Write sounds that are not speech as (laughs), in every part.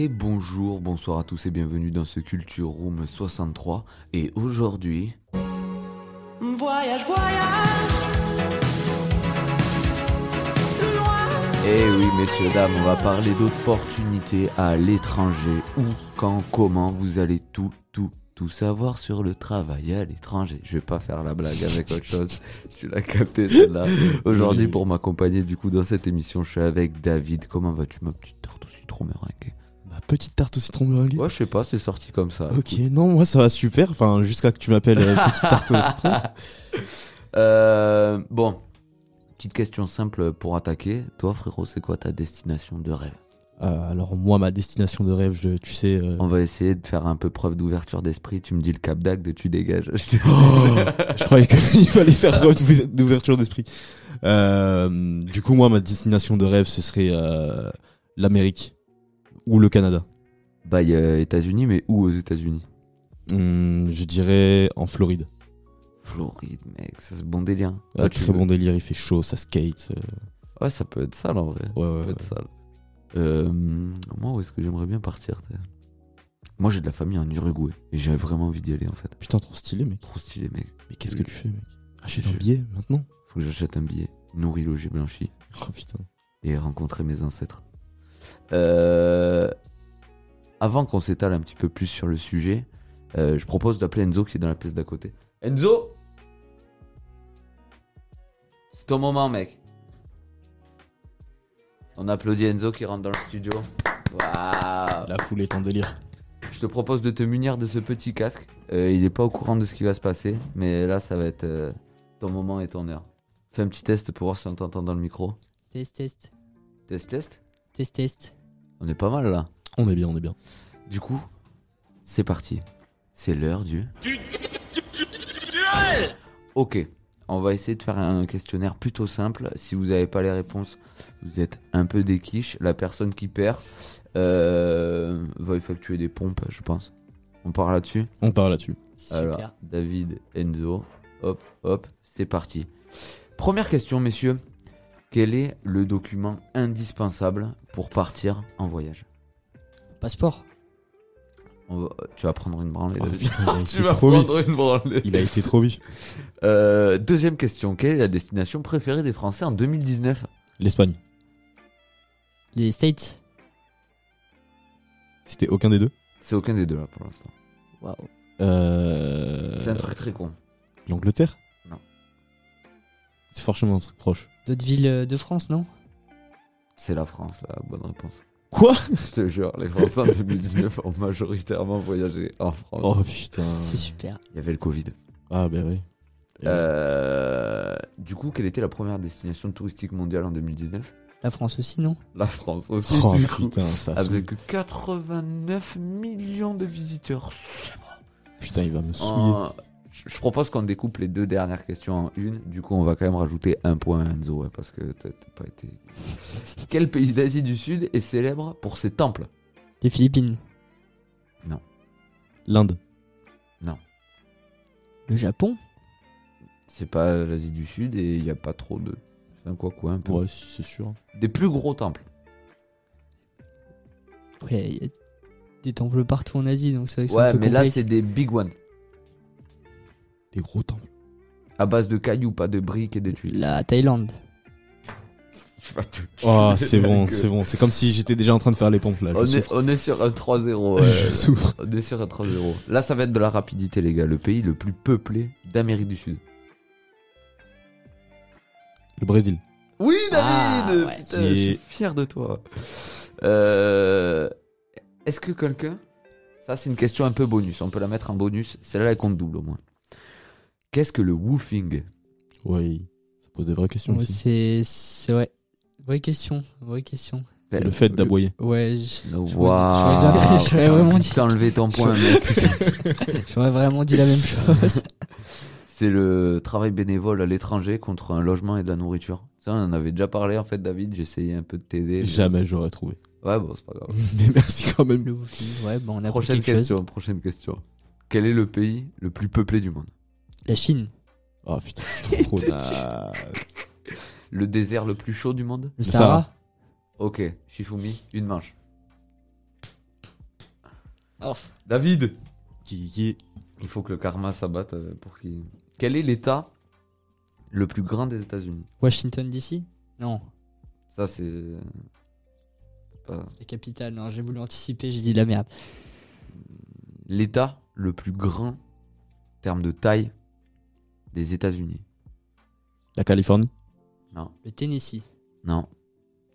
Et bonjour, bonsoir à tous et bienvenue dans ce Culture Room 63. Et aujourd'hui, Voyage, voyage. eh oui messieurs, dames, on va parler d'opportunités à l'étranger. Où, quand, comment, vous allez tout, tout, tout savoir sur le travail à l'étranger. Je vais pas faire la blague avec autre chose. (laughs) Tu l'as capté celle-là. Aujourd'hui pour m'accompagner du coup dans cette émission, je suis avec David. Comment vas-tu ma petite tarte au citron meringuée Ma petite tarte au citron meringuée. Ouais, je sais pas, c'est sorti comme ça. Ok, non, moi ça va super. Enfin, jusqu'à que tu m'appelles euh, petite tarte au citron. (laughs) Euh, bon, petite question simple pour attaquer. Toi, frérot, c'est quoi ta destination de rêve? Euh, alors moi, ma destination de rêve, je- tu sais. On va essayer de faire un peu preuve d'ouverture d'esprit. Tu me dis le Cap d'Agde, tu dégages. (laughs) je croyais qu'il (laughs) fallait faire preuve d'ouver- d'ouverture d'esprit. Du coup, moi, ma destination de rêve, ce serait l'Amérique ou le Canada. bah, il y a États-Unis, mais où aux États-Unis Hum, je dirais en Floride. Floride, mec, ça c'est bon délire. Ah, tu très bon délire, il fait chaud, ça skate. euh, Ouais, ça peut être sale en vrai. ouais, Ça ouais, peut être sale. Euh, moi, où est-ce que j'aimerais bien partir Moi, j'ai de la famille en Uruguay et j'ai vraiment envie d'y aller en fait. Putain, trop stylé, mec. Trop stylé, mec. Mais qu'est-ce que tu fais, mec? Achète Je- un billet maintenant Faut que j'achète un billet. Nourri, logé, blanchi. Oh putain. et rencontrer mes ancêtres. Euh, avant qu'on s'étale un petit peu plus sur le sujet, euh, je propose d'appeler Enzo qui est dans la pièce d'à côté. Enzo C'est ton moment, mec. On applaudit Enzo qui rentre dans le studio. Waouh La foule est en délire. Je te propose de te munir de ce petit casque. Euh, il est pas au courant de ce qui va se passer, mais là, ça va être euh, ton moment et ton heure. Fais un petit test pour voir si on t'entend dans le micro. Test, test, Test, test test, test. On est pas mal là. On est bien, on est bien. Du coup, c'est parti. C'est l'heure du. Ok, on va essayer de faire un questionnaire plutôt simple. Si vous n'avez pas les réponses, vous êtes un peu des quiches. La personne qui perd euh, va effectuer des pompes, je pense. On part là-dessus On part là-dessus. Alors. David, Enzo, hop, hop, c'est parti. Première question, messieurs. Quel est le document indispensable pour partir en voyage? Passeport. On va- Tu vas prendre une branlée. Oh, David. putain, il (laughs) a tu été vas trop vite. prendre une branlée. Il a été trop vif. Euh, deuxième question. Quelle est la destination préférée des Français en 2019 L'Espagne. Les States. C'était aucun des deux? C'est aucun des deux là pour l'instant. Waouh. euh... C'est un truc très con. L'Angleterre? Non. C'est forcément un truc proche. D'autres villes euh, de France, non? C'est la France, la bonne réponse. Quoi? Je te jure, les Français en 2019 ont majoritairement voyagé en France. Oh putain. C'est super. Il y avait le Covid. Ah bah oui. Euh, du coup, quelle était la première destination touristique mondiale en 2019 La France aussi, non? La France aussi. Oh du coup. putain, ça saoule. Avec 89 millions de visiteurs. Putain, il va me souiller. En- Je propose qu'on découpe les deux dernières questions en une. Du coup, on va quand même rajouter un point à Enzo, parce que t'as t'as pas été. (laughs) Quel pays d'Asie du Sud est célèbre pour ses temples? Les Philippines. L'Inde. Le Japon. C'est pas l'Asie du Sud et il n'y a pas trop de. C'est un quoi quoi un peu. Ouais, si, c'est sûr. Des plus gros temples. Ouais, il y a des temples partout en Asie, donc c'est vrai que c'est Ouais, un peu mais là complexe. c'est des big ones. Des gros temples. À base de cailloux, pas de briques et de tuiles. La Thaïlande. (laughs) Oh, c'est bon, c'est bon. C'est comme si j'étais déjà en train de faire les pompes là. Je On est, souffre. on est sur un 3-0. (laughs) ouais. Je souffre. On est sur un 3-0. Là, ça va être de la rapidité, les gars. Le pays le plus peuplé d'Amérique du Sud. Le Brésil. Oui, Ah, David ouais. Putain, je suis fier de toi. Euh, Est-ce que quelqu'un... Ça, c'est une question un peu bonus. On peut la mettre en bonus. Celle-là, elle compte double au moins. Qu'est-ce que le woofing? Oui. Ça pose des vraies questions Ouais, aussi. C'est. C'est ouais. Vraie question. Vraie question. C'est le fait d'aboyer. Ouais. j- Waouh. j'aurais vraiment dit- T'as enlevé ton point, mec. (laughs) J'aurais vraiment dit la même chose. (laughs) C'est le travail bénévole à l'étranger contre un logement et de la nourriture. Ça, on en avait déjà parlé en fait, David. J'ai essayé un peu de t'aider. mais- Jamais j'aurais trouvé. Ouais, bon, c'est pas grave. (laughs) Mais merci quand même. Le. Ouais, bon, on a Prochaine chose. question, prochaine question. Quel est le pays le plus peuplé du monde? La Chine. Oh putain, c'est trop naze. (laughs) Le désert le plus chaud du monde Le Sahara. Ok, Shifumi, une manche. Oh. David Qui, qui Il faut que le karma s'abatte euh, pour qu'il. Quel est l'état le plus grand des États-Unis? Washington DC Non. Ça, c'est. c'est pas- La capitale. Non, j'ai voulu anticiper, j'ai dit la merde. L'état le plus grand en termes de taille des États-Unis. La Californie? Non, Le Tennessee. non.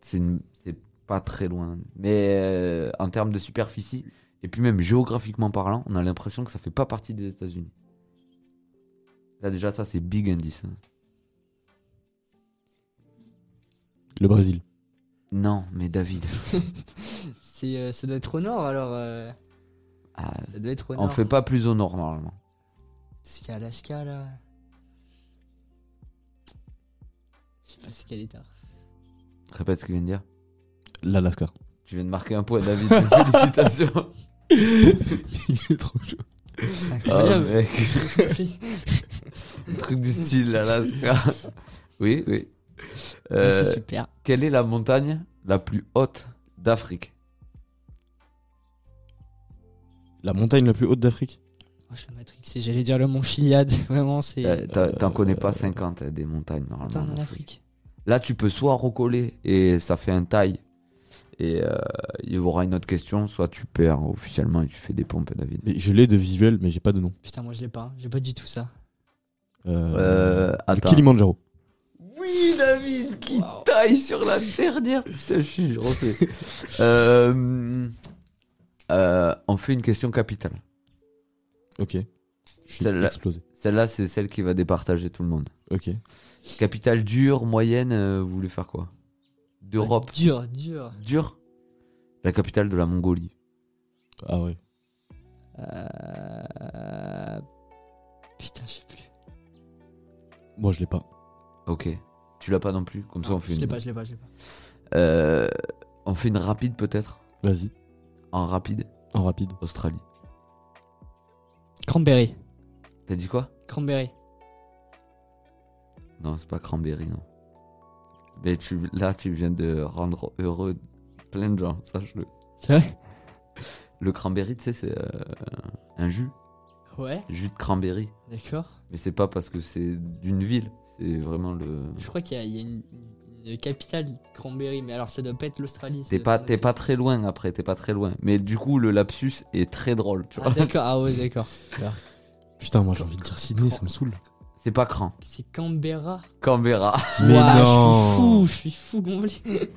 C'est une- c'est pas très loin. Mais euh, en termes de superficie, et puis même géographiquement parlant, on a l'impression que ça fait pas partie des États-Unis. Là, déjà, ça, c'est big indice. hein. Le Brésil. Non, mais David. (laughs) C'est, euh, ça doit être au nord alors. euh, Ah, Ça doit être au on nord. fait pas plus au nord normalement. Tout ce qu'il y a Alaska là. Sais pas c'est quel état. Répète ce qu'il vient de dire. L'Alaska. Tu viens de marquer un point, David. (laughs) Félicitations. (laughs) Il est trop chaud. C'est Ah, incroyable. mec. (laughs) Un truc du style l'Alaska. Oui, oui. Euh, c'est super. quelle est la montagne la plus haute d'Afrique? La montagne la plus haute d'Afrique? Oh, je suis matrixé, j'allais dire le mont Chiliad. Vraiment, c'est. Euh, t'as- T'en connais pas 50 hein, des montagnes normalement. Attends, en en Afrique. Là, tu peux soit recoller et ça fait un taille et euh, il y aura une autre question, soit tu perds officiellement et tu fais des pompes, David. Mais Je l'ai de visuel, mais j'ai pas de nom. Putain, moi je l'ai pas. J'ai pas du tout ça. Euh, Euh. Kilimanjaro. Oui, David, qui Wow. taille sur la dernière. Putain, je suis refais. (laughs) Euh, euh, on fait une question capitale. Ok. Je suis Celle-là. explosé. Celle-là, c'est celle qui va départager tout le monde. Ok. Capitale dure, moyenne, euh, vous voulez faire quoi? D'Europe. Dur, dur. Dure La capitale de la Mongolie. Ah ouais. Euh... Putain, je sais plus. Moi, je l'ai pas. Ok. Tu l'as pas non plus? Comme ça, on fait Je l'ai une. pas, je l'ai pas, je l'ai pas. Euh, on fait une rapide peut-être? Vas-y. En rapide? En rapide. Australie. Cranberry. T'as dit quoi Cranberry. Non, c'est pas cranberry, non. Mais tu, là, tu viens de rendre heureux plein de gens, sache-le. C'est vrai Le cranberry, tu sais, c'est euh, un jus, Ouais. jus de cranberry. D'accord. Mais c'est pas parce que c'est d'une ville, c'est vraiment le. Je crois qu'il y a, il y a une, une capitale, Cranberry, mais alors ça doit pas être l'Australie. T'es pas, t'es pas très loin après, t'es pas très loin. Mais du coup, le lapsus est très drôle, tu Ah, vois. d'accord, ah ouais, (laughs) d'accord. Putain, moi, j'ai envie de dire Sydney, ça me saoule. C'est pas cran. C'est Canberra. Canberra. (laughs) Mais Ouah, non. Je suis fou, je suis fou gonflé.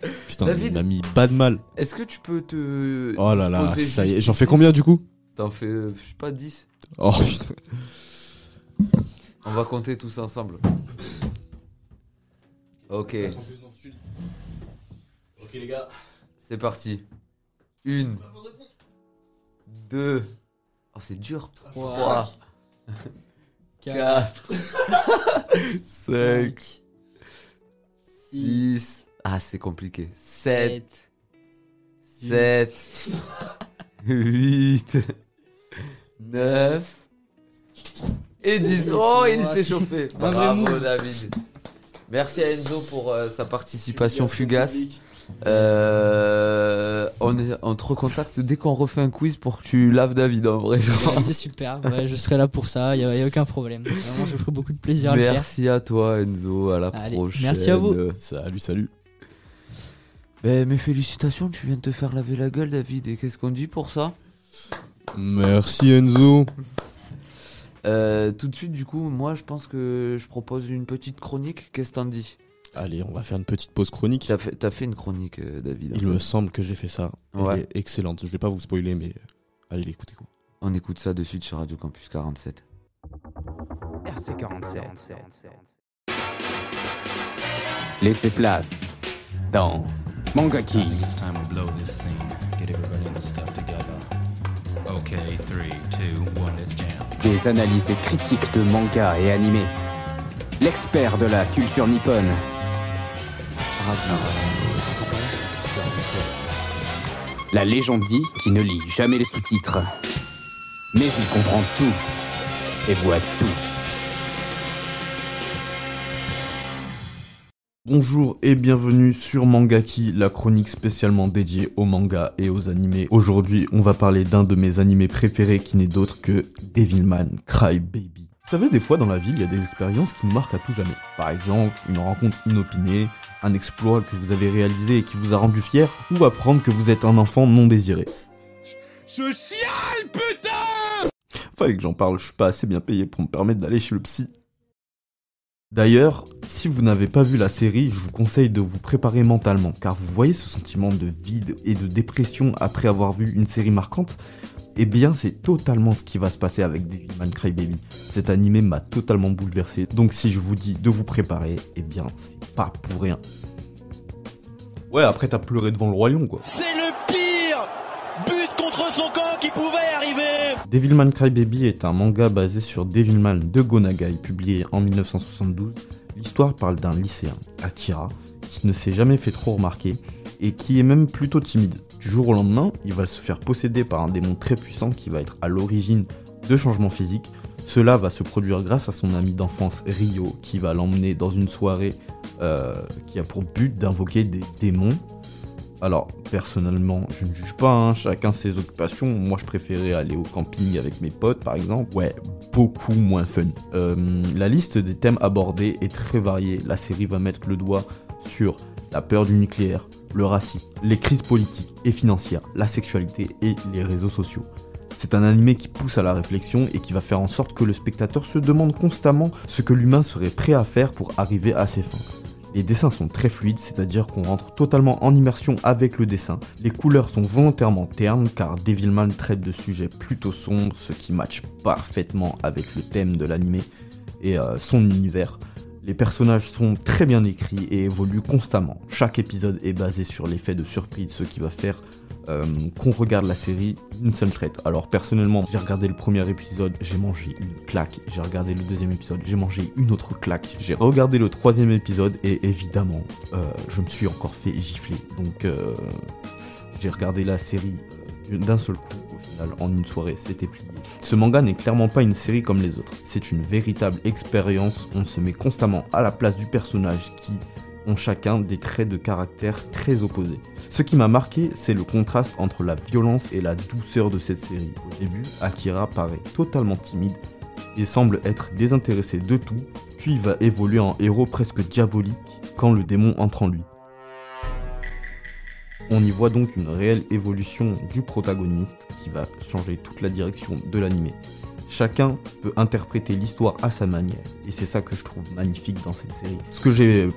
(laughs) Putain, David. il m'a mis pas de mal. Est-ce que tu peux te. Oh là là, disposer ça y est. J'en fais combien du coup? T'en fais, euh, je sais pas, 10 Oh putain. On va compter tous ensemble. Ok, Ok, les gars. c'est parti. Une. Deux. Oh, c'est dur. Trois. Quatre. (laughs) Cinq. Six. Ah, c'est compliqué. Sept. Sept. Huit. Neuf. Et 10. Oh, il s'est chauffé. Bravo. David. Merci à Enzo pour euh, sa participation fugace. Euh, on, est- on te recontacte dès qu'on refait un quiz pour que tu laves David en vrai. Ouais, c'est super, ouais, je serai là pour ça, il n'y a, aucun problème. Vraiment, je ferai beaucoup de plaisir à le faire. Merci à toi Enzo, à la Allez, prochaine. merci à vous. Salut, salut. Ben, mes félicitations, tu viens de te faire laver la gueule David. Et qu'est-ce qu'on dit pour ça? Merci Enzo. Euh, Tout de suite du coup, moi je pense que je propose une petite chronique. Qu'est-ce que t'en dis? Allez, on va faire une petite pause chronique. T'as fait, une chronique euh, David. Il me semble que j'ai fait ça. Elle est excellente. Je vais pas vous spoiler, mais euh, allez l'écouter quoi. On écoute ça de suite sur Radio Campus 47. RC47. laissez place dans Mangaki. It's time to blow this scene. Get everybody in the stuff together. Okay, three, two, one, let's jam. Des analyses critiques de manga et animés. L'expert de la culture nippone. Radio. La légende dit qu'il ne lit jamais les sous-titres. Mais il comprend tout et voit tout. Bonjour et bienvenue sur Mangaki, la chronique spécialement dédiée aux mangas et aux animés. Aujourd'hui, on va parler d'un de mes animés préférés qui n'est d'autre que Devilman Crybaby. Vous savez, des fois dans la vie, il y a des expériences qui nous marquent à tout jamais. Par exemple, une rencontre inopinée, un exploit que vous avez réalisé et qui vous a rendu fier, ou apprendre que vous êtes un enfant non désiré. Je chiale, putain Fallait que j'en parle, je suis pas assez bien payé pour me permettre d'aller chez le psy. D'ailleurs, si vous n'avez pas vu la série, je vous conseille de vous préparer mentalement, car vous voyez ce sentiment de vide et de dépression après avoir vu une série marquante Eh bien, c'est totalement ce qui va se passer avec Devilman Crybaby. Cet animé m'a totalement bouleversé, donc si je vous dis de vous préparer, eh bien, c'est pas pour rien. Ouais, après t'as pleuré devant le roi lion, quoi. C'est le pire but contre son camp qui pouvait arriver Devilman Crybaby est un manga basé sur Devilman de Gonagai, publié en 1972. L'histoire parle d'un lycéen, Akira, qui ne s'est jamais fait trop remarquer et qui est même plutôt timide. Du jour au lendemain, il va se faire posséder par un démon très puissant qui va être à l'origine de changements physiques. Cela va se produire grâce à son ami d'enfance Ryo, qui va l'emmener dans une soirée euh, qui a pour but d'invoquer des démons alors, personnellement, je ne juge pas, hein, chacun ses occupations. Moi, je préférais aller au camping avec mes potes, par exemple. Ouais, beaucoup moins fun. Euh, la liste des thèmes abordés est très variée. La série va mettre le doigt sur la peur du nucléaire, le racisme, les crises politiques et financières, la sexualité et les réseaux sociaux. C'est un animé qui pousse à la réflexion et qui va faire en sorte que le spectateur se demande constamment ce que l'humain serait prêt à faire pour arriver à ses fins. Les dessins sont très fluides, c'est-à-dire qu'on rentre totalement en immersion avec le dessin. Les couleurs sont volontairement ternes car Devilman traite de sujets plutôt sombres, ce qui match parfaitement avec le thème de l'animé et euh, son univers. Les personnages sont très bien écrits et évoluent constamment. Chaque épisode est basé sur l'effet de surprise, ce qui va faire euh, qu'on regarde la série d'une seule traite. Alors personnellement, j'ai regardé le premier épisode, j'ai mangé une claque. J'ai regardé le deuxième épisode, j'ai mangé une autre claque. J'ai regardé le troisième épisode et évidemment, euh, je me suis encore fait gifler. Donc euh, j'ai regardé la série d'un seul coup. En une soirée, c'était plié. Ce manga n'est clairement pas une série comme les autres. C'est une véritable expérience. On se met constamment à la place du personnage qui ont chacun des traits de caractère très opposés. Ce qui m'a marqué, c'est le contraste entre la violence et la douceur de cette série. Au début, Akira paraît totalement timide et semble être désintéressé de tout, puis va évoluer en héros presque diabolique quand le démon entre en lui. On y voit donc une réelle évolution du protagoniste qui va changer toute la direction de l'animé. Chacun peut interpréter l'histoire à sa manière, et c'est ça que je trouve magnifique dans cette série. Ce que j'ai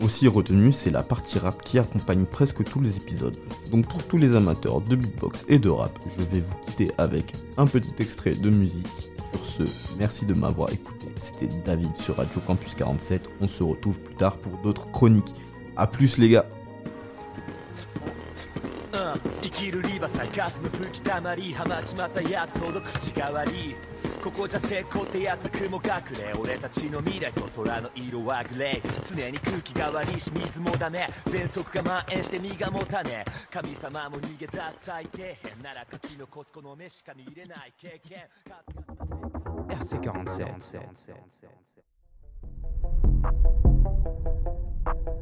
aussi retenu, c'est la partie rap qui accompagne presque tous les épisodes. Donc pour tous les amateurs de beatbox et de rap, je vais vous quitter avec un petit extrait de musique. Sur ce, merci de m'avoir écouté. C'était David sur Radio Campus 47. On se retrouve plus tard pour d'autres chroniques. A plus les gars 生きるリバサイガスの吹き溜まりはまちまったやつほど口が悪いここじゃ成功ってやつ雲隠れ俺たちの未来と空の色はグレー常に空気が悪いし水もダメ喘息が蔓延して身が持たね神様も逃げ出す最底辺なら書き残すこの目しか見れない経験 RC47.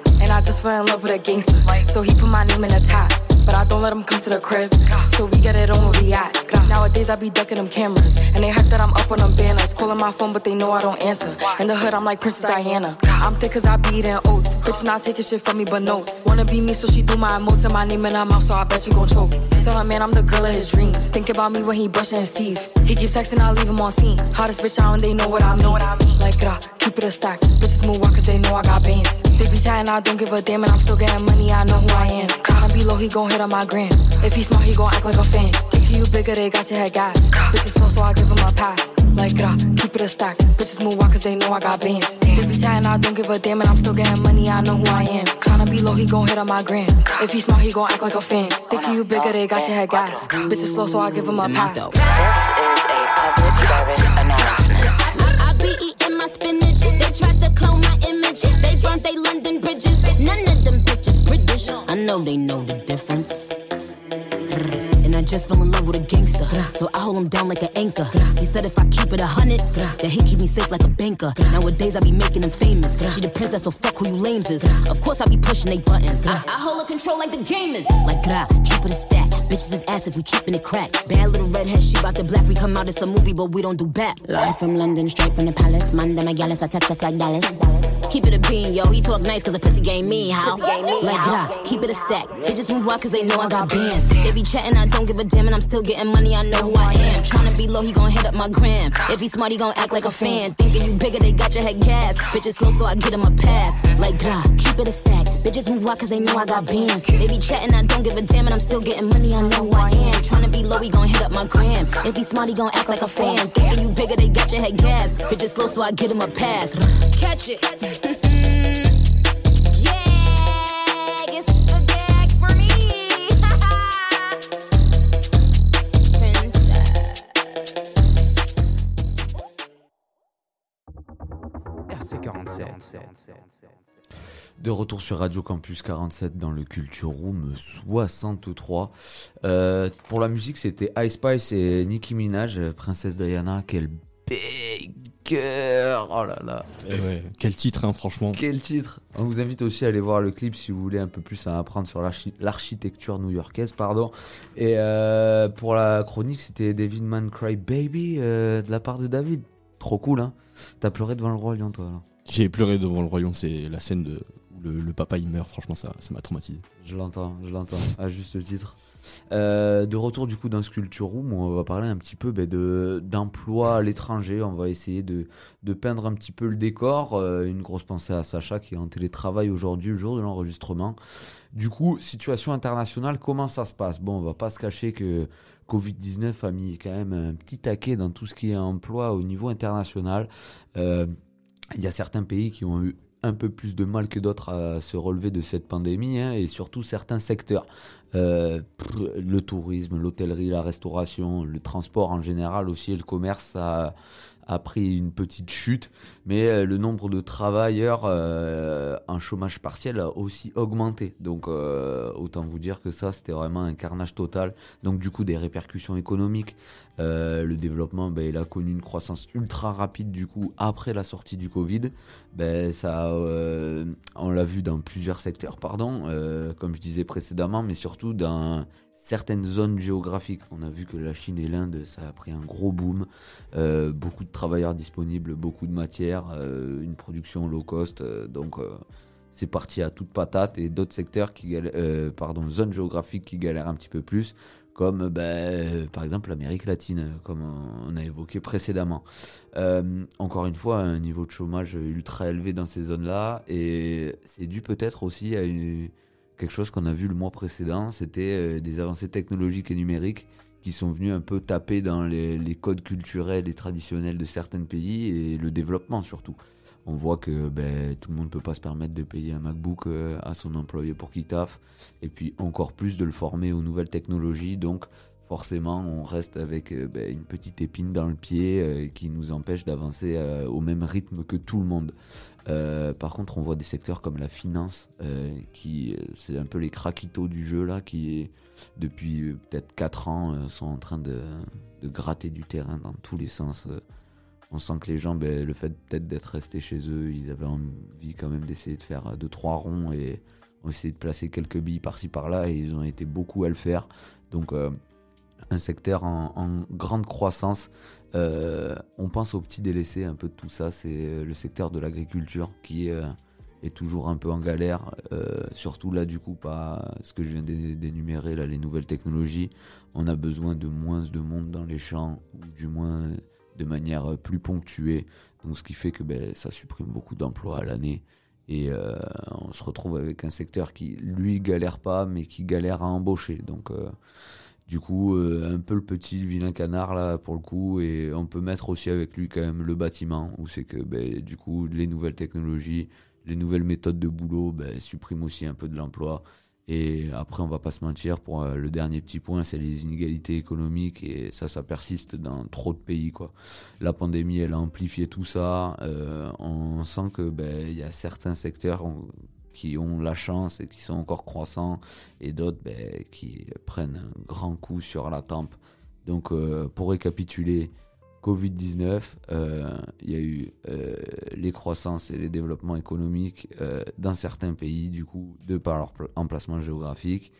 And I just fell in love with a gangster. So he put my name in the top. But I don't let him come to the crib. So we get it on where we at. Nowadays I be ducking them cameras. And they hype that I'm up on them banners. Calling my phone, but they know I don't answer. In the hood, I'm like Princess Diana. I'm thick cause I be eating oats. Bitch not taking shit from me but notes. Wanna be me, so she do my emotes and my name in her mouth, so I bet she gon' choke. Tell her man I'm the girl of his dreams. Think about me when he brushing his teeth. He keep texting, I leave him on scene. Hottest bitch out and they know what I mean. Like, gra, keep it a stack. Bitches move walk cause they know I got bands. They be chatting, I don't give a damn, and I'm still getting money, I know who I am. Tryna be low, he gon' hit on my gram. If he smart, he gon' act like a fan. Thinking you bigger, they got your head gas. Bitches slow, so I give him a pass. Like, gra, keep it a stack. Bitches move walk cause they know I got bands. They be chatting, I don't give a damn, and I'm still getting money, I know who I am. Tryna be low, he gon' hit on my gram. If he smart, he gon' act like a fan. Thinking you bigger, they got your head gas. Bitches slow, so I give him a pass. I be eating my spinach. They tried to clone my image. They burnt they London bridges. None of them bitches British. I know they know the difference. And I just fell in love with a gangster. So I hold him down like an anchor. He said if I keep it a hundred, that he keep me safe like a banker. Nowadays I be making him famous. She the princess, so fuck who you lames is. Of course I be pushing they buttons. I, I hold a control like the gamers. Like gra, keep it a stat. Bitches is ass if we keeping it crack. Bad little redhead, she bout the black. We come out, it's a movie, but we don't do back. Live from London, straight from the palace. Manda Magalis, I text us like Dallas. Keep it a bean, yo. He talk nice cause the pussy game me, how? Like, gra, keep it a stack. Bitches move out cause they know I got bands. They be chatting, I don't give a damn, and I'm still getting money, I know who I am. Tryna be low, he gon' hit up my gram. If he smart, he gon' act like a fan. Thinking you bigger, they got your head gas. Bitches slow, so I get him a pass. Like, gra, keep it a stack. Bitches move out cause they know I got bands. They be chatting, I don't give a damn, and I'm still getting money, I know I am. Tryna be low, he gon' hit up my gram. If he smart, he gon' act like a fan. Thinking you bigger, they got your head gas. Bitches slow, so I get him a pass. Catch it. Gag, it's gag for me. (laughs) RC47. De retour sur Radio Campus 47 dans le Culture Room 63. Euh, pour la musique, c'était Ice Spice et Nicki Minaj, Princesse Diana. Quel banger Oh là là Eh ouais, quel titre, hein, franchement. Quel titre On vous invite aussi à aller voir le clip si vous voulez un peu plus en apprendre sur l'archi- l'architecture new-yorkaise, pardon. Et euh, pour la chronique, c'était David Man Cry Baby euh, de la part de David. Trop cool, hein T'as pleuré devant le roi lion, toi là J'ai pleuré devant le royaume, c'est la scène de, le, papa il meurt, franchement ça ça m'a traumatisé. Je l'entends, je l'entends, à juste titre. Euh, de retour du coup dans Sculpture Room, on va parler un petit peu ben, de d'emploi à l'étranger. On va essayer de, de peindre un petit peu le décor. Euh, une grosse pensée à Sacha qui est en télétravail aujourd'hui, le jour de l'enregistrement. Du coup, situation internationale, comment ça se passe? Bon, on va pas se cacher que Covid-19 a mis quand même un petit taquet dans tout ce qui est emploi au niveau international. Euh, il y a certains pays qui ont eu un peu plus de mal que d'autres à se relever de cette pandémie hein, et surtout certains secteurs. Euh, le tourisme, l'hôtellerie, la restauration, le transport en général aussi, et le commerce a pris une petite chute, mais euh, le nombre de travailleurs euh, en chômage partiel a aussi augmenté. Donc euh, autant vous dire que ça, c'était vraiment un carnage total. Donc du coup, des répercussions économiques. Euh, le développement, ben, il a connu une croissance ultra rapide du coup après la sortie du Covid. Ben, ça, euh, on l'a vu dans plusieurs secteurs, pardon, euh, comme je disais précédemment, mais surtout dans certaines zones géographiques. On a vu que la Chine et l'Inde, ça a pris un gros boom. Euh, beaucoup de travailleurs disponibles, beaucoup de matières, euh, une production low cost. euh, donc c'est parti à toute patate. Et d'autres secteurs qui galèrent, pardon, zones géographiques qui galèrent un petit peu plus, comme ben, par exemple l'Amérique latine, comme on a évoqué précédemment. Encore une fois, un niveau de chômage ultra élevé dans ces zones-là. Et c'est dû peut-être aussi à une- quelque chose qu'on a vu le mois précédent, c'était euh, des avancées technologiques et numériques qui sont venus un peu taper dans les, codes culturels et traditionnels de certains pays et le développement surtout. On voit que ben, tout le monde ne peut pas se permettre de payer un MacBook euh, à son employé pour qu'il taffe, et puis encore plus de le former aux nouvelles technologies. Donc forcément, on reste avec euh, ben, une petite épine dans le pied qui nous empêche d'avancer au même rythme que tout le monde. Euh, par contre, on voit des secteurs comme la finance, euh, qui euh, c'est un peu les craquitos du jeu là, qui depuis peut-être 4 ans sont en train de, gratter du terrain dans tous les sens. on sent que les gens, ben, le fait peut-être d'être restés chez eux, ils avaient envie quand même d'essayer de faire deux trois ronds et ont essayé de placer quelques billes par-ci par-là et ils ont été beaucoup à le faire. Donc un secteur en, grande croissance. Euh, on pense aux petits délaissés un peu de tout ça, c'est le secteur de l'agriculture qui est, est, toujours un peu en galère, surtout là du coup pas ce que je viens d'énumérer là les nouvelles technologies. On a besoin de moins de monde dans les champs ou du moins de manière plus ponctuée. Ce qui fait que ben, ça supprime beaucoup d'emplois à l'année. Et euh, on se retrouve avec un secteur qui, lui, galère pas, mais qui galère à embaucher. Donc, euh, du coup, euh, un peu le petit vilain canard, là, pour le coup. Et on peut mettre aussi avec lui, quand même, le bâtiment, où c'est que, ben, du coup, les nouvelles technologies, les nouvelles méthodes de boulot ben, suppriment aussi un peu de l'emploi. Et après, on va pas se mentir, pour euh, le dernier petit point, c'est les inégalités économiques et ça, ça persiste dans trop de pays, quoi. La pandémie, elle a amplifié tout ça. Euh, on sent que ben y a certains secteurs qui ont la chance et qui sont encore croissants et d'autres ben, qui prennent un grand coup sur la tempe. Donc, euh, pour récapituler, Covid-19, euh, il y a eu euh, les croissances et les développements économiques dans certains pays, du coup, de par leur emplacement géographique,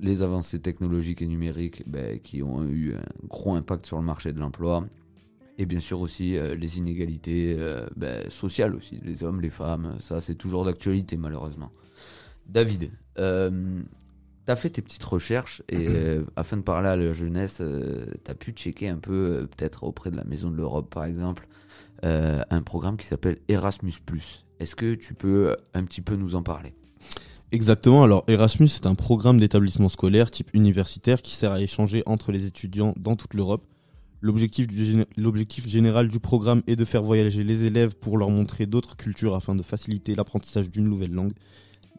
les avancées technologiques et numériques ben, qui ont eu un gros impact sur le marché de l'emploi, et bien sûr aussi les inégalités ben, sociales aussi, les hommes, les femmes, ça c'est toujours d'actualité malheureusement. David, T'as fait tes petites recherches et (clears throat) euh, afin de parler à la jeunesse, euh, t'as pu checker un peu, euh, peut-être auprès de la Maison de l'Europe par exemple, un programme qui s'appelle Erasmus. Est-ce que tu peux un petit peu nous en parler? Exactement, alors Erasmus c'est un programme d'établissement scolaire type universitaire qui sert à échanger entre les étudiants dans toute l'Europe. L'objectif, général du programme est de faire voyager les élèves pour leur montrer d'autres cultures afin de faciliter l'apprentissage d'une nouvelle langue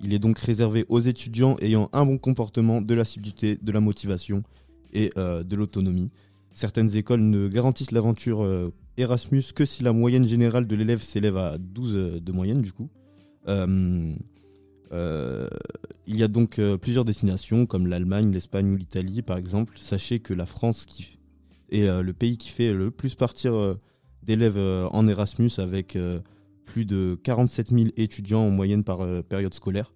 il est donc réservé aux étudiants ayant un bon comportement, de l'assiduité, de la motivation et euh, de l'autonomie. Certaines écoles ne garantissent l'aventure euh, Erasmus que si la moyenne générale de l'élève s'élève à 12 euh, de moyenne du coup. il y a donc plusieurs destinations comme l'Allemagne, l'Espagne ou l'Italie par exemple. Sachez que la France qui est le pays qui fait le plus partir d'élèves en Erasmus avec plus de 47 000 étudiants en moyenne par euh, période scolaire.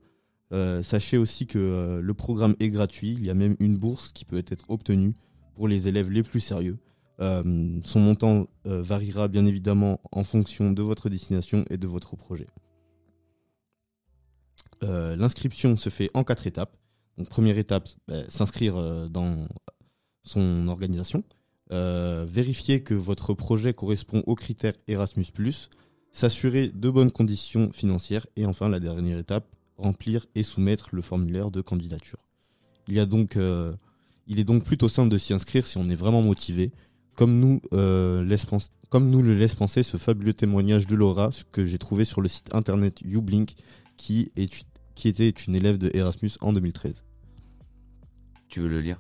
Euh, sachez aussi que euh, le programme est gratuit, il y a même une bourse qui peut être obtenue pour les élèves les plus sérieux. son montant variera bien évidemment en fonction de votre destination et de votre projet. L'inscription se fait en quatre étapes. Donc, première étape, ben, s'inscrire dans son organisation. Vérifier que votre projet correspond aux critères Erasmus s'assurer de bonnes conditions financières et enfin la dernière étape, remplir et soumettre le formulaire de candidature. Il, y a donc, euh, il est donc plutôt simple de s'y inscrire si on est vraiment motivé, comme nous, euh, laisse comme nous le laisse penser ce fabuleux témoignage de Laura que j'ai trouvé sur le site internet Ublink qui, est, qui était une élève de Erasmus en 2013. Tu veux le lire?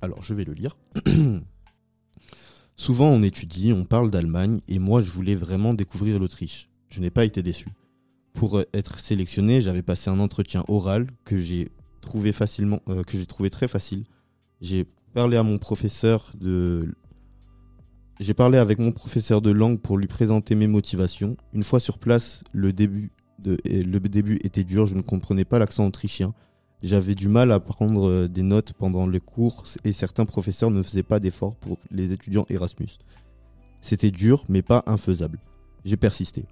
Alors je vais le lire. Souvent on étudie, on parle d'Allemagne, et moi je voulais vraiment découvrir l'Autriche. Je n'ai pas été déçu. Pour euh, être sélectionné, j'avais passé un entretien oral que j'ai trouvé facilement, euh, que j'ai trouvé très facile. J'ai parlé à mon professeur de, j'ai parlé avec mon professeur de langue pour lui présenter mes motivations. Une fois sur place, le début était dur, je ne comprenais pas l'accent autrichien. J'avais du mal à prendre euh, des notes pendant les cours et certains professeurs ne faisaient pas d'efforts pour les étudiants Erasmus. C'était dur, mais pas infaisable. J'ai persisté.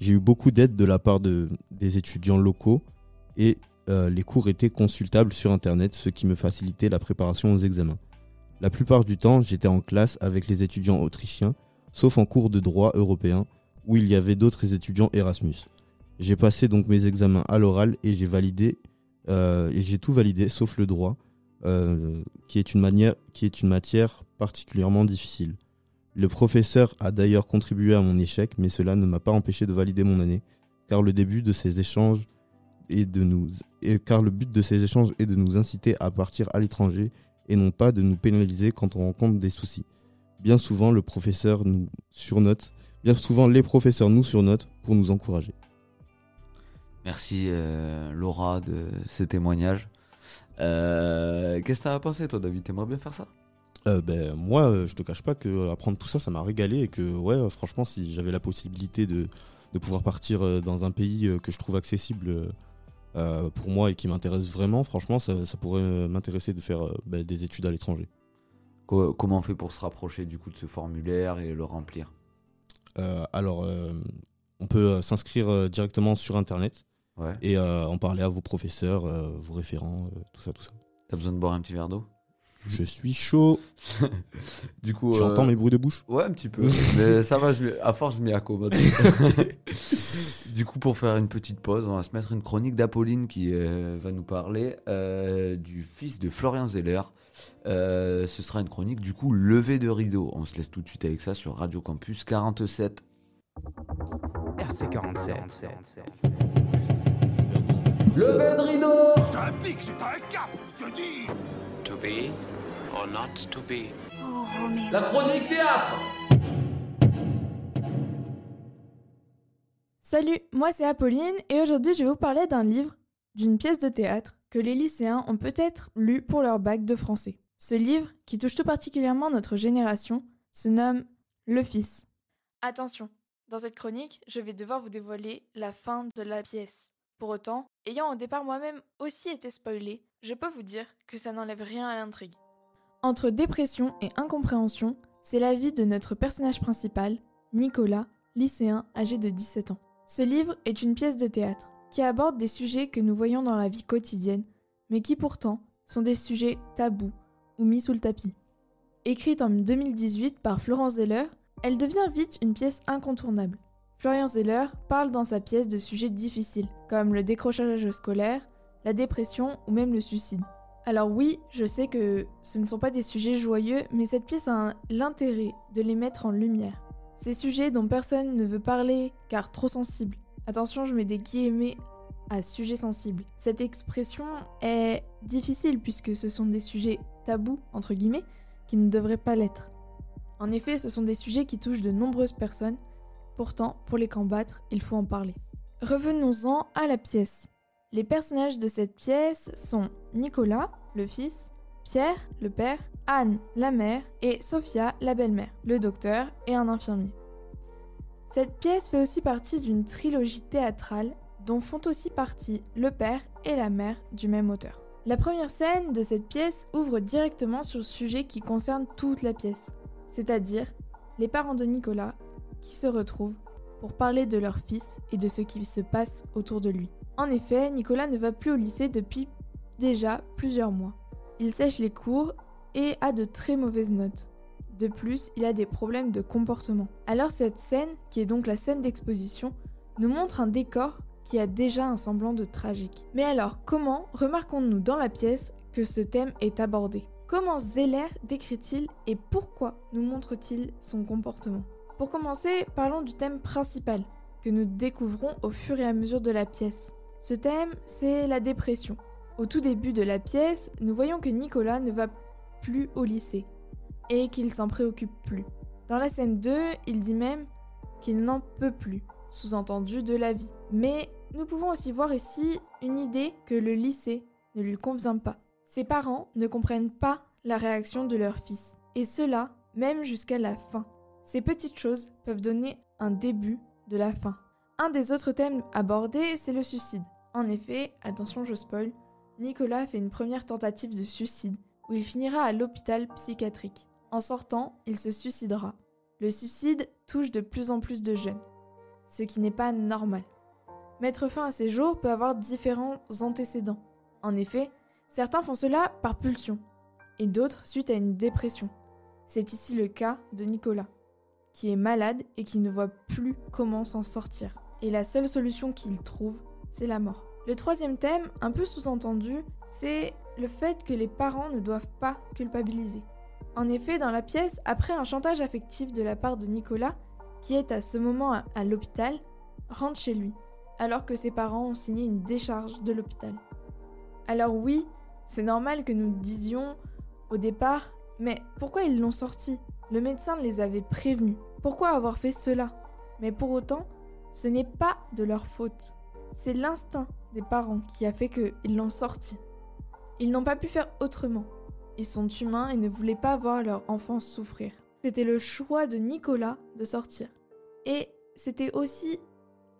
J'ai eu beaucoup d'aide de la part de, des étudiants locaux et euh, les cours étaient consultables sur Internet, ce qui me facilitait la préparation aux examens. La plupart du temps, j'étais en classe avec les étudiants autrichiens, sauf en cours de droit européen, où il y avait d'autres étudiants Erasmus. J'ai passé donc mes examens à l'oral et j'ai validé euh, et j'ai tout validé sauf le droit, euh, qui, est une matière particulièrement difficile. Le professeur a d'ailleurs contribué à mon échec, mais cela ne m'a pas empêché de valider mon année, car le début car le but de ces échanges est de nous inciter à partir à l'étranger et non pas de nous pénaliser quand on rencontre des soucis. Bien souvent, le professeur nous surnote, bien souvent les professeurs nous surnotent pour nous encourager. Merci euh, Laura de ce témoignage. Euh, qu'est-ce que t'as pensé toi David? T'aimerais bien faire ça? Euh, ben, moi, je te cache pas que apprendre tout ça, ça m'a régalé et que, ouais, franchement, si j'avais la possibilité de, de pouvoir partir dans un pays que je trouve accessible pour moi et qui m'intéresse vraiment, franchement, ça, ça pourrait m'intéresser de faire ben, des études à l'étranger. Co- comment on fait pour se rapprocher du coup de ce formulaire et le remplir? Alors, on peut s'inscrire directement sur Internet Ouais. et euh, en parler à vos professeurs, euh, vos référents, euh, tout ça, tout ça. T'as besoin de boire un petit verre d'eau? Je suis chaud. (laughs) Du coup, Tu euh, entends mes bruits de bouche Ouais, un petit peu. (laughs) Mais ça va, je à force, je m'y accommode. (laughs) du coup, pour faire une petite pause, on va se mettre une chronique d'Apolline qui euh, va nous parler euh, du fils de Florian Zeller. Euh, ce sera une chronique, du coup, levée de rideau. On se laisse tout de suite avec ça sur Radio Campus 47. RC47. De rideau C'est un pic, c'est un cap, je dis To be or not to be. La chronique théâtre Salut, moi c'est Apolline et aujourd'hui je vais vous parler d'un livre, d'une pièce de théâtre que les lycéens ont peut-être lu pour leur bac de français. Ce livre, qui touche tout particulièrement notre génération, se nomme Le Fils. Attention, dans cette chronique, je vais devoir vous dévoiler la fin de la pièce. Pour autant, ayant au départ moi-même aussi été spoilé, je peux vous dire que ça n'enlève rien à l'intrigue. Entre dépression et incompréhension, c'est la vie de notre personnage principal, Nicolas, lycéen âgé de 17 ans. Ce livre est une pièce de théâtre qui aborde des sujets que nous voyons dans la vie quotidienne, mais qui pourtant sont des sujets tabous ou mis sous le tapis. Écrite en 2018 par Florence Zeller, elle devient vite une pièce incontournable. Florian Zeller parle dans sa pièce de sujets difficiles, comme le décrochage scolaire, la dépression ou même le suicide. Alors oui, je sais que ce ne sont pas des sujets joyeux, mais cette pièce a l'intérêt de les mettre en lumière. Ces sujets dont personne ne veut parler car trop sensibles. Attention, je mets des guillemets à sujet sensible. Cette expression est difficile puisque ce sont des sujets tabous, entre guillemets, qui ne devraient pas l'être. En effet, ce sont des sujets qui touchent de nombreuses personnes. Pourtant, pour les combattre, il faut en parler. Revenons-en à la pièce. Les personnages de cette pièce sont Nicolas, le fils, Pierre, le père, Anne, la mère, et Sophia, la belle-mère, le docteur et un infirmier. Cette pièce fait aussi partie d'une trilogie théâtrale dont font aussi partie le père et la mère du même auteur. La première scène de cette pièce ouvre directement sur le sujet qui concerne toute la pièce, c'est-à-dire les parents de Nicolas qui se retrouvent pour parler de leur fils et de ce qui se passe autour de lui. En effet, Nicolas ne va plus au lycée depuis déjà plusieurs mois. Il sèche les cours et a de très mauvaises notes. De plus, il a des problèmes de comportement. Alors cette scène, qui est donc la scène d'exposition, nous montre un décor qui a déjà un semblant de tragique. Mais alors, comment remarquons-nous dans la pièce que ce thème est abordé? Comment Zeller décrit-il et pourquoi nous montre-t-il son comportement? Pour commencer, parlons du thème principal, que nous découvrons au fur et à mesure de la pièce. Ce thème, c'est la dépression. Au tout début de la pièce, nous voyons que Nicolas ne va plus au lycée et qu'il s'en préoccupe plus. Dans la scène 2, il dit même qu'il n'en peut plus, sous-entendu de la vie. Mais nous pouvons aussi voir ici une idée que le lycée ne lui convient pas. Ses parents ne comprennent pas la réaction de leur fils, et cela même jusqu'à la fin. Ces petites choses peuvent donner un début de la fin. Un des autres thèmes abordés, c'est le suicide. En effet, attention je spoil, Nicolas fait une première tentative de suicide où il finira à l'hôpital psychiatrique. En sortant, il se suicidera. Le suicide touche de plus en plus de jeunes, ce qui n'est pas normal. Mettre fin à ces jours peut avoir différents antécédents. En effet, certains font cela par pulsion, et d'autres suite à une dépression. C'est ici le cas de Nicolas, qui est malade et qui ne voit plus comment s'en sortir. Et la seule solution qu'il trouve, c'est la mort. Le troisième thème, un peu sous-entendu, c'est le fait que les parents ne doivent pas culpabiliser. En effet, dans la pièce, après un chantage affectif de la part de Nicolas, qui est à ce moment à, l'hôpital, rentre chez lui, alors que ses parents ont signé une décharge de l'hôpital. Alors oui, c'est normal que nous disions au départ, mais pourquoi ils l'ont sorti? Le médecin les avait prévenus. Pourquoi avoir fait cela? Mais pour autant, ce n'est pas de leur faute. C'est l'instinct des parents qui a fait qu'ils l'ont sorti. Ils n'ont pas pu faire autrement. ils sont humains et ne voulaient pas voir leur enfant souffrir. C'était le choix de Nicolas de sortir. Et c'était aussi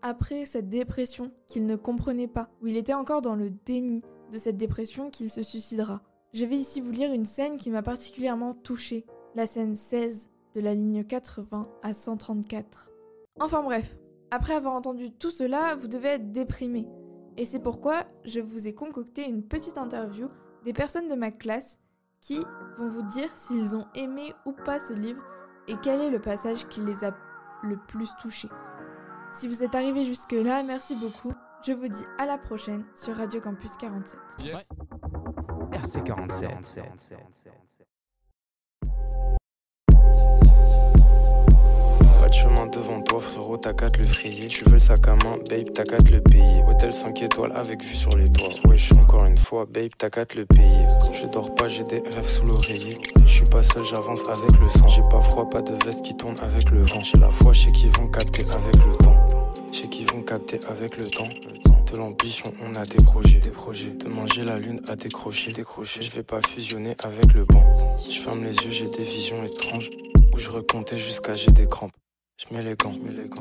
après cette dépression qu'il ne comprenait pas, où il était encore dans le déni de cette dépression qu'il se suicidera. Je vais ici vous lire une scène qui m'a particulièrement touchée, la scène 16 de la ligne 80 à 134. Enfin bref, après avoir entendu tout cela, vous devez être déprimé. Et c'est pourquoi je vous ai concocté une petite interview des personnes de ma classe qui vont vous dire s'ils ont aimé ou pas ce livre et quel est le passage qui les a le plus touchés. Si vous êtes arrivé jusque-là, merci beaucoup. Je vous dis à la prochaine sur Radio Campus 47. RC47. Pas de chemin devant toi, frérot, t'as qu'à te le frayer. Tu veux le sac à main, babe, t'as qu'à te le payer. Hôtel 5 étoiles avec vue sur les toits. Wesh, encore une fois, babe, t'as qu'à te le payer. Je dors pas, j'ai des rêves sous l'oreiller. Je suis pas seul, j'avance avec le sang. J'ai pas froid, pas de veste qui tourne avec le vent. J'ai la foi, je sais qu'ils vont capter avec le temps. Je sais qu'ils vont capter avec le temps. De l'ambition, on a des projets. De manger la lune à décrocher, décrocher. Je vais pas fusionner avec le banc. Je ferme les yeux, j'ai des visions étranges. Où je recomptais jusqu'à j'ai des crampes. Je mets les gants.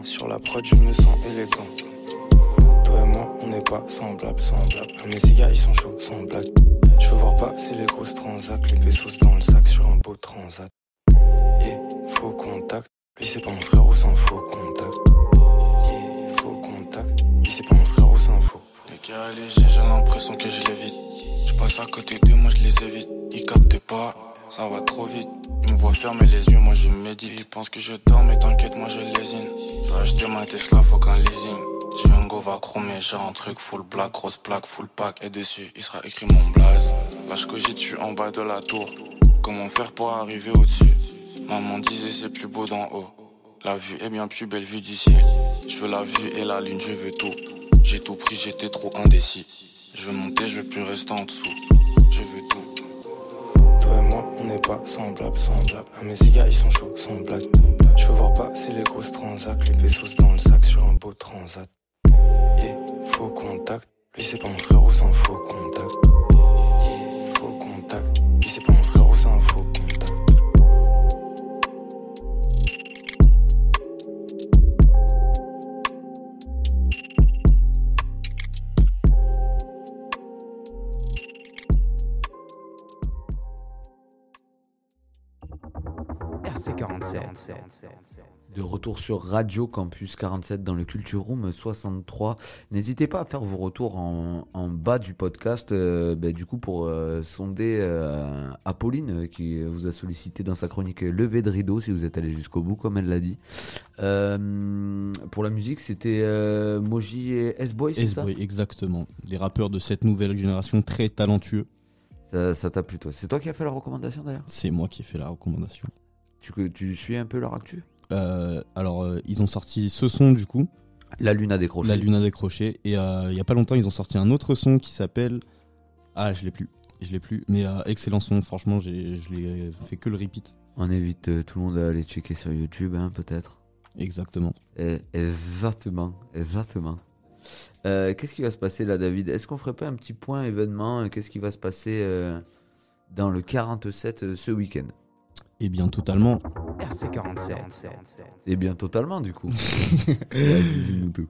Sur la prod, je me sens élégant. Toi et moi, on n'est pas semblables, semblables. Ah, mes gars, ils sont chauds, sans blague. Je veux voir passer les grosses transats, les pesos dans le sac sur un beau transat. Yeah, faux contact. Lui, c'est pas mon frère, sans faux contact. Yeah, faux contact. Lui, c'est pas mon frère, sans faux. Les gars légers, j'ai l'impression que je l'évite. Je passe à côté d'eux, moi je les évite. Ils captent pas, ça va trop vite. Ils me voient fermer les yeux, moi je médite. Ils pensent que je dors, mais t'inquiète, moi je lésine. J'ai acheté ma Tesla, faut qu'un leasing. Je un go va chromé, j'ai un truc full black, grosse plaque, full pack. Et dessus, il sera écrit mon blaze. Là je cogite, je suis en bas de la tour. Comment faire pour arriver au-dessus? Maman disait c'est plus beau d'en haut. La vue est bien plus belle vue d'ici. Je veux la vue et la lune, je veux tout. J'ai tout pris, j'étais trop indécis. Je veux monter, je veux plus rester en dessous. Je veux tout. On n'est pas semblables, semblables. Ah, mes gars, ils sont chauds, sans blague. Je veux voir passer les grosses transats, les pesos dans le sac sur un beau transat. Yeah, faux contact. Lui, c'est pas mon frère, sans faux contact. Yeah, faux contact. Lui, c'est pas mon De retour sur Radio Campus 47 dans le Culture Room 63. N'hésitez pas à faire vos retours en, en bas du podcast, euh, ben, du coup pour euh, sonder euh, Apolline euh, qui vous a sollicité dans sa chronique Levé de rideau si vous êtes allé jusqu'au bout comme elle l'a dit. Pour la musique c'était Moji et S-Boy c'est ça? S-Boy, exactement. Les rappeurs de cette nouvelle génération très talentueux. Ça ça t'a plu toi? C'est toi qui as fait la recommandation d'ailleurs? C'est moi qui ai fait la recommandation. tu, tu suis un peu leur actu? Euh, alors, euh, ils ont sorti ce son du coup. La Lune a décroché. La Lune a décroché. Et euh, il y a pas longtemps, ils ont sorti un autre son qui s'appelle. Ah, je l'ai plus. Je l'ai plus. Mais excellent son, franchement, j'ai- je l'ai fait que le repeat. On évite tout le monde à aller checker sur YouTube, hein, peut-être. Exactement. Eh, exactement, exactement. Qu'est-ce qui va se passer là, David? Est-ce qu'on ferait pas un petit point événement? Qu'est-ce qui va se passer dans le 47 euh, ce week-end? Eh bien, totalement. RC47. Eh bien, totalement, du coup. Vas-y, dis-nous tout.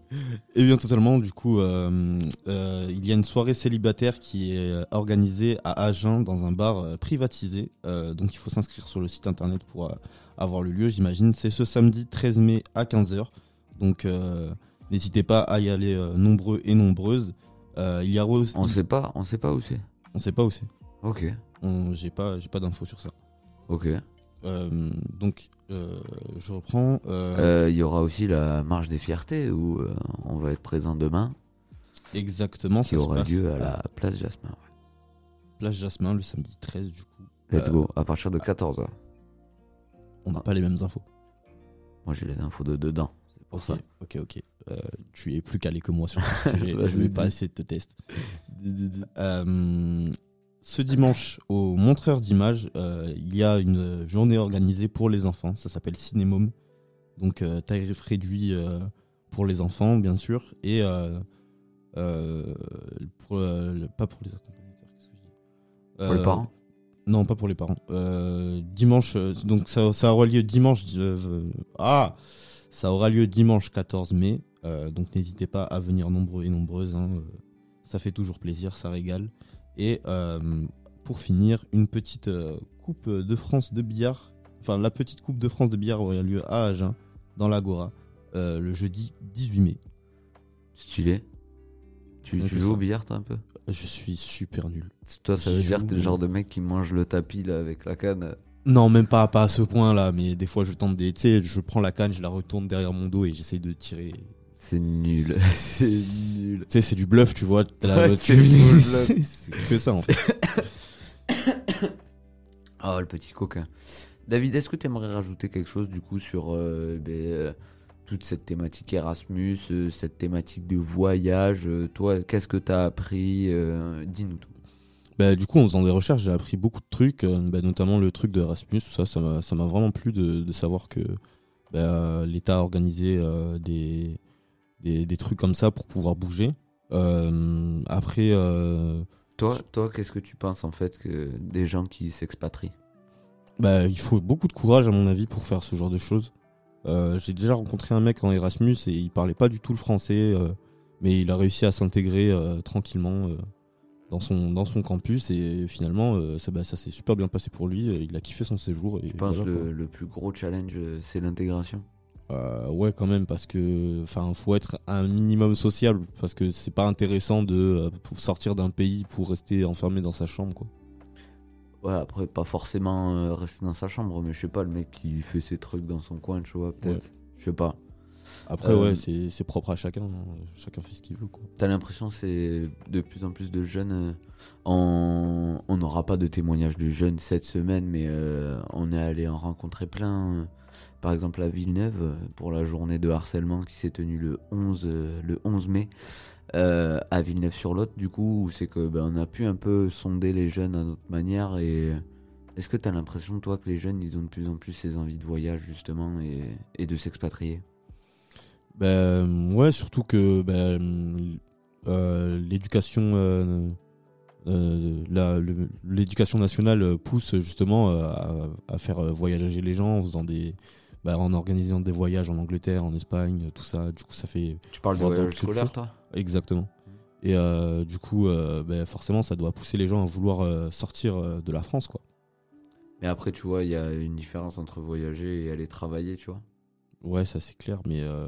Eh bien, totalement. Du coup, euh, euh, il y a une soirée célibataire qui est euh, organisée à Agen dans un bar euh, privatisé. Euh, donc, il faut s'inscrire sur le site internet pour euh, avoir le lieu, j'imagine. C'est ce samedi 13 mai à 15h. Donc, euh, n'hésitez pas à y aller euh, nombreux et nombreuses. Euh, il y a aussi... On sait pas, on sait pas où c'est. On sait pas où c'est. Ok. On- J'ai pas, j'ai pas d'infos sur ça. Ok. Euh, donc, euh, je reprends. euh, Il y aura aussi la marche des fiertés où on va être présent demain. Exactement, Qui ça aura lieu à la place Jasmin. ouais. Place Jasmin le samedi 13 du coup. Let's go, à partir de 14h. On n'a pas les mêmes infos. Moi j'ai les infos de dedans. C'est pour ça. ok, ok. Euh, tu es plus calé que moi sur ce (laughs) sujet. Je vais pas essayer de te tester. (laughs) Euh, ce dimanche, au montreur d'images, euh, il y a une journée organisée pour les enfants. Ça s'appelle Cinémome. Donc, euh, tarif réduit euh, pour les enfants, bien sûr. Et pour, le- pas pour les accompagnateurs. Pour les parents? Non, pas pour les parents. Dimanche, donc ça, ça aura lieu dimanche. ah, ça aura lieu dimanche 14 mai. donc n'hésitez pas à venir nombreux et nombreuses. hein, ça fait toujours plaisir, ça régale. Et euh, pour finir, une petite euh, coupe de France de billard. Enfin, la petite coupe de France de billard aura lieu à Agen, dans l'Agora, euh, le jeudi 18 mai. Stylé. Tu, tu joues au billard, toi, un peu? Je suis super nul. Toi, ça veut dire que t'es le genre de mec qui mange le tapis là, avec la canne. Non, même pas, pas à ce point là, mais des fois je tente des. Tu sais, je prends la canne, je la retourne derrière mon dos et j'essaye de tirer. C'est nul, (laughs) c'est nul. Tu sais, c'est du bluff, tu vois. t'as la- Ouais, tu- (laughs) c'est que ça en fait. (coughs) Oh, le petit coquin. David, est-ce que tu aimerais rajouter quelque chose du coup sur euh, ben, euh, toute cette thématique Erasmus, euh, cette thématique de voyage euh, Toi, qu'est-ce que tu as appris Euh, Dis-nous tout. Bah, du coup, en faisant des recherches, j'ai appris beaucoup de trucs, euh, bah, notamment le truc de Erasmus. tout Ça, ça m'a vraiment plu de, de savoir que bah, l'État a organisé euh, des, des, des trucs comme ça pour pouvoir bouger. Euh, après, euh, Toi, toi qu'est-ce que tu penses en fait que des gens qui s'expatrient? Bah, il faut beaucoup de courage, à mon avis, pour faire ce genre de choses. Euh, J'ai déjà rencontré un mec en Erasmus et il parlait pas du tout le français, mais il a réussi à s'intégrer tranquillement dans, son, dans son campus et finalement, ça, bah, ça s'est super bien passé pour lui. Il a kiffé son séjour. Et Tu penses voilà, le, le plus gros challenge, c'est l'intégration? Euh, ouais, quand même, parce que enfin, faut être un minimum sociable, parce que c'est pas intéressant de euh, pour sortir d'un pays pour rester enfermé dans sa chambre, quoi. Ouais, après, pas forcément euh, rester dans sa chambre, mais je sais pas, le mec qui fait ses trucs dans son coin, tu vois, peut-être. Ouais. Je sais pas. Après, Euh, ouais, c'est propre à chacun, hein. chacun fait ce qu'il veut, quoi. T'as l'impression c'est de plus en plus de jeunes. on on n'aura pas de témoignages de jeunes cette semaine, mais on est allé en rencontrer plein. Par exemple, à Villeneuve, euh, pour la journée de harcèlement qui s'est tenue le 11, euh, le 11 mai, euh, à Villeneuve-sur-Lot, du coup, c'est que ben, on a pu un peu sonder les jeunes à notre manière. Et est-ce que t'as l'impression, toi, que les jeunes, ils ont de plus en plus ces envies de voyage, justement, et, de s'expatrier? Ben ouais, surtout que ben, l'éducation l'éducation nationale pousse justement à, à faire voyager les gens en faisant des ben, en organisant des voyages en Angleterre, en Espagne, tout ça. Du coup, ça fait Tu parles de voyage scolaire, toi Exactement. Et euh, du coup, euh, ben, forcément, ça doit pousser les gens à vouloir euh, sortir de la France, quoi. Mais après, tu vois, il y a une différence entre voyager et aller travailler, tu vois. Ouais, ça c'est clair, mais euh,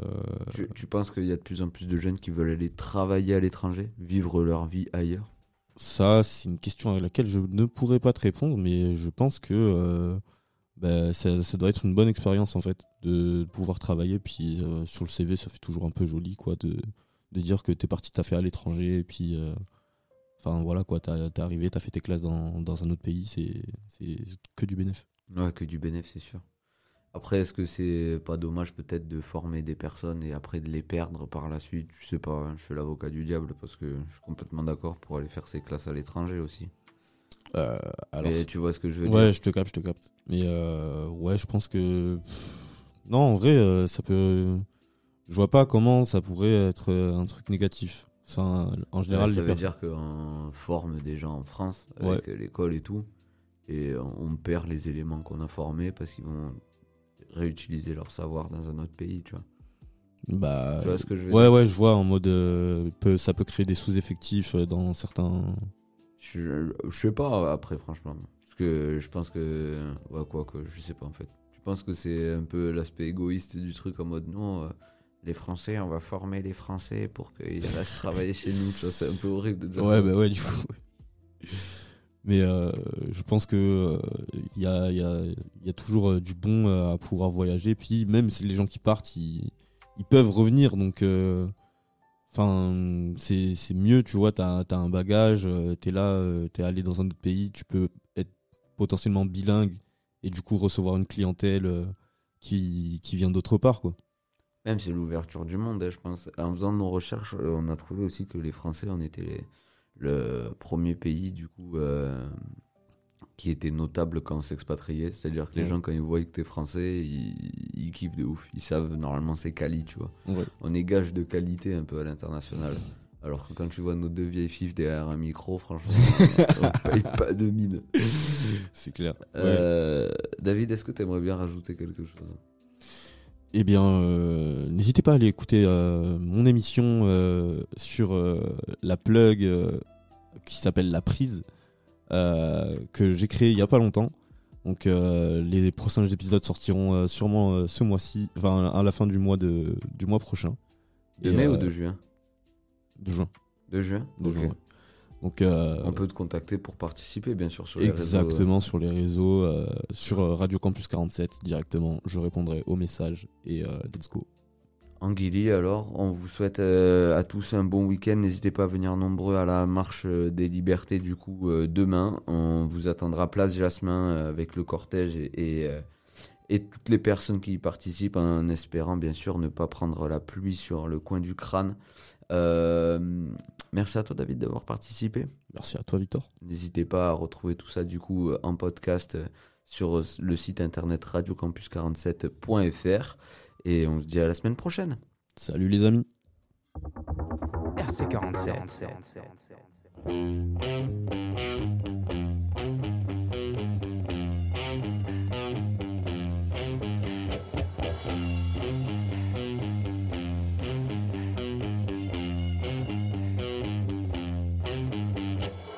Tu, tu penses qu'il y a de plus en plus de jeunes qui veulent aller travailler à l'étranger, vivre leur vie ailleurs? Ça, c'est une question à laquelle je ne pourrais pas te répondre, mais je pense que bah, ça, ça doit être une bonne expérience en fait de pouvoir travailler. Puis euh, sur le CV, ça fait toujours un peu joli quoi de, de dire que t'es parti t'as fait à l'étranger et puis euh, enfin voilà quoi, t'es arrivé, t'as fait tes classes dans, dans un autre pays, c'est que du bénéfice. Ouais, que du bénéfice, c'est sûr. Après, est-ce que c'est pas dommage peut-être de former des personnes et après de les perdre par la suite? Je sais pas, hein, je fais l'avocat du diable parce que je suis complètement d'accord pour aller faire ses classes à l'étranger aussi. Euh, alors, tu vois ce que je veux ouais, dire je te capte, je te capte. Mais euh, ouais, je pense que non, en vrai, euh, ça peut. Je vois pas comment ça pourrait être un truc négatif. Enfin, en général, Ouais, ça les veut dire qu'on forme des gens en France avec l'école et tout, et on perd les éléments qu'on a formés parce qu'ils vont réutiliser leur savoir dans un autre pays, tu vois. Bah, Tu vois ce que je veux ouais, dire ouais, je vois en mode. euh, peut- ça peut créer des sous-effectifs dans certains. Je, je sais pas après, franchement. Parce que je pense que. Ouais, quoi que, je sais pas en fait. Je pense que c'est un peu l'aspect égoïste du truc en mode non, euh, les Français, on va former les Français pour qu'ils (laughs) restent travailler chez nous. Vois, c'est un peu horrible de dire Ouais, ça. bah ouais, du coup. Mais euh, je pense que euh, il y, a, il y, a, il y a toujours euh, du bon euh, à pouvoir voyager. Puis même si les gens qui partent, ils, ils peuvent revenir. Donc, euh, enfin, c'est mieux, tu vois. T'as as un bagage, euh, t'es là, euh, t'es allé dans un autre pays, tu peux être potentiellement bilingue et du coup recevoir une clientèle euh, qui, qui vient d'autre part, quoi. Même c'est l'ouverture du monde, hein, je pense. En faisant nos recherches, on a trouvé aussi que les Français, on était les- le premier pays, du coup, qui était notable quand on s'expatriait. C'est-à-dire que les Ouais. gens, quand ils voient que t'es français, ils, ils kiffent de ouf. Ils savent, normalement, c'est quali, tu vois. Ouais. On est gage de qualité un peu à l'international. Alors que quand tu vois nos deux vieilles fifs derrière un micro, franchement, (laughs) on paye pas de mine. C'est clair. Euh, David, est-ce que tu aimerais bien rajouter quelque chose? Eh bien, euh, n'hésitez pas à aller écouter euh, mon émission sur la plug qui s'appelle La Prise, que j'ai créée il y a pas longtemps. Donc, euh, les prochains épisodes sortiront euh, sûrement euh, ce mois-ci, enfin à la fin du mois de du mois prochain. De Et, mai ou euh, de juin De juin? De juin De juin. Donc, euh, On peut te contacter pour participer, bien sûr, sur les réseaux. Exactement, sur les réseaux, euh, sur euh, Radio Campus 47 directement. Je répondrai aux messages et euh, let's go. Anguili, alors, on vous souhaite euh, à tous un bon week-end. N'hésitez pas à venir nombreux à la marche euh, des libertés, du coup, euh, demain. On vous attendra place Jasmin euh, avec le cortège et, et, et toutes les personnes qui y participent, en espérant, bien sûr, ne pas prendre la pluie sur le coin du crâne. Merci à toi, David, d'avoir participé. Merci à toi, Victor. N'hésitez pas à retrouver tout ça, du coup, en podcast sur le site internet radiocampus47.fr. Et on se dit à la semaine prochaine. Salut les amis. RC47.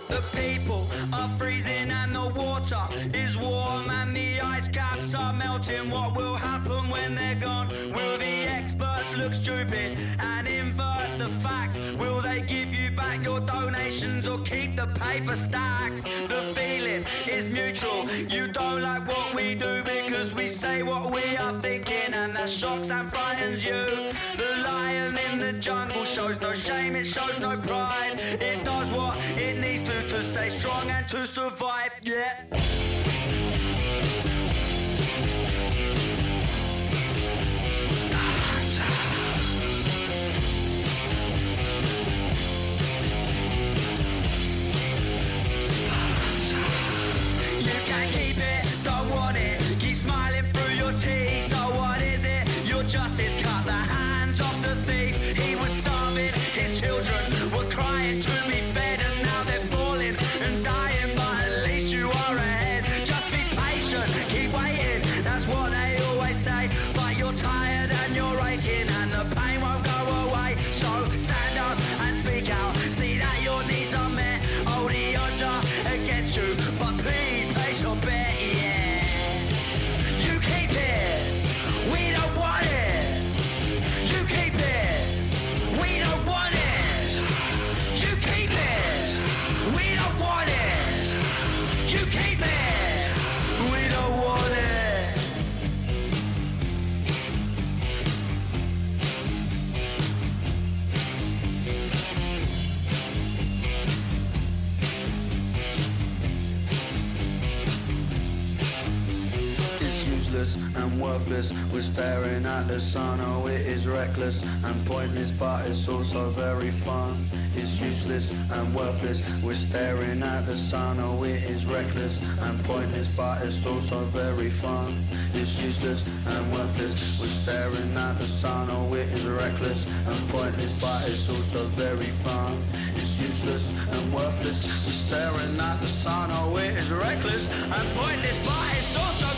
The people are freezing and the water is warm and the ice caps are melting. What will happen when they're gone? Will the experts look stupid and invert the facts? Will they give you back your donations or keep the paper stacks? The feeling is mutual. You don't like what we do because we say what we are thinking and that shocks and frightens you. The lion in the jungle shows no shame, it shows no pride. It does what it needs to to stay strong and to survive. Yeah. We're staring at the sun. Oh, it is reckless and pointless, but it's also very fun. It's useless and worthless. We're staring at the sun. Oh, it is reckless and pointless, but it's also very fun. It's useless and worthless. We're staring at the sun. Oh, it is reckless and pointless, but it's also very fun. It's useless and worthless. We're staring at the sun. Oh, it is reckless and pointless, but it's also